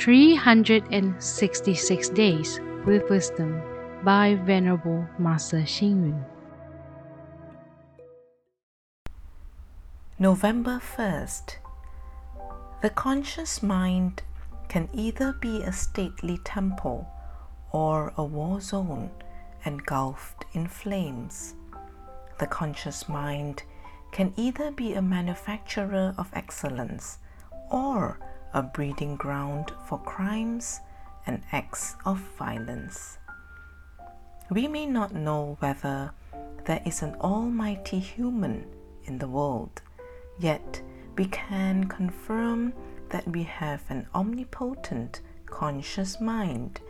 366 Days with Wisdom by Venerable Master Xing Yun. November 1st. The conscious mind can either be a stately temple or a war zone engulfed in flames. The conscious mind can either be a manufacturer of excellence or a breeding ground for crimes and acts of violence. We may not know whether there is an almighty human in the world, yet we can confirm that we have an omnipotent conscious mind.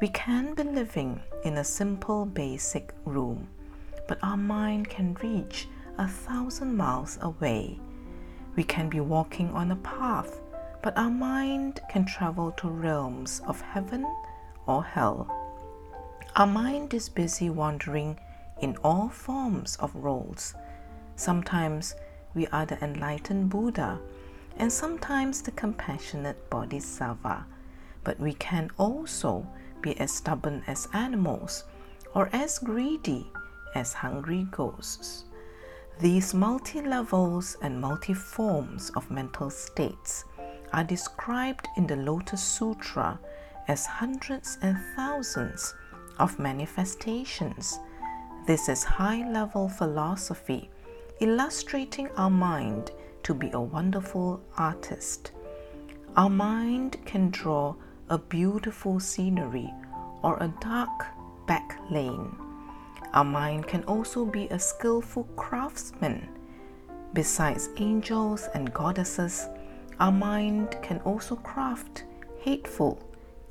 We can be living in a simple basic room, but our mind can reach a thousand miles away. We can be walking on a path, but our mind can travel to realms of heaven or hell. Our mind is busy wandering in all forms of roles. Sometimes we are the enlightened Buddha, and sometimes the compassionate Bodhisattva, but we can also be as stubborn as animals or as greedy as hungry ghosts. These multi levels and multi forms of mental states are described in the Lotus Sutra as hundreds and thousands of manifestations. This is high level philosophy illustrating our mind to be a wonderful artist. Our mind can draw a beautiful scenery or a dark back lane. Our mind can also be a skillful craftsman. Besides angels and goddesses, our mind can also craft hateful,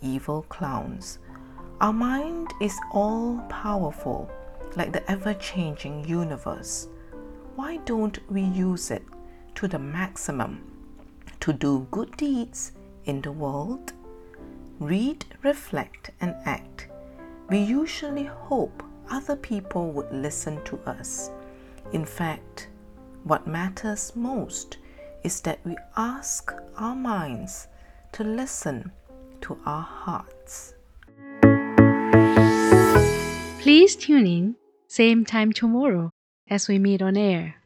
evil clowns. Our mind is all powerful, like the ever changing universe. Why don't we use it to the maximum to do good deeds in the world? Read, reflect, and act. We usually hope other people would listen to us. In fact, what matters most is that we ask our minds to listen to our hearts. Please tune in, same time tomorrow as we meet on air.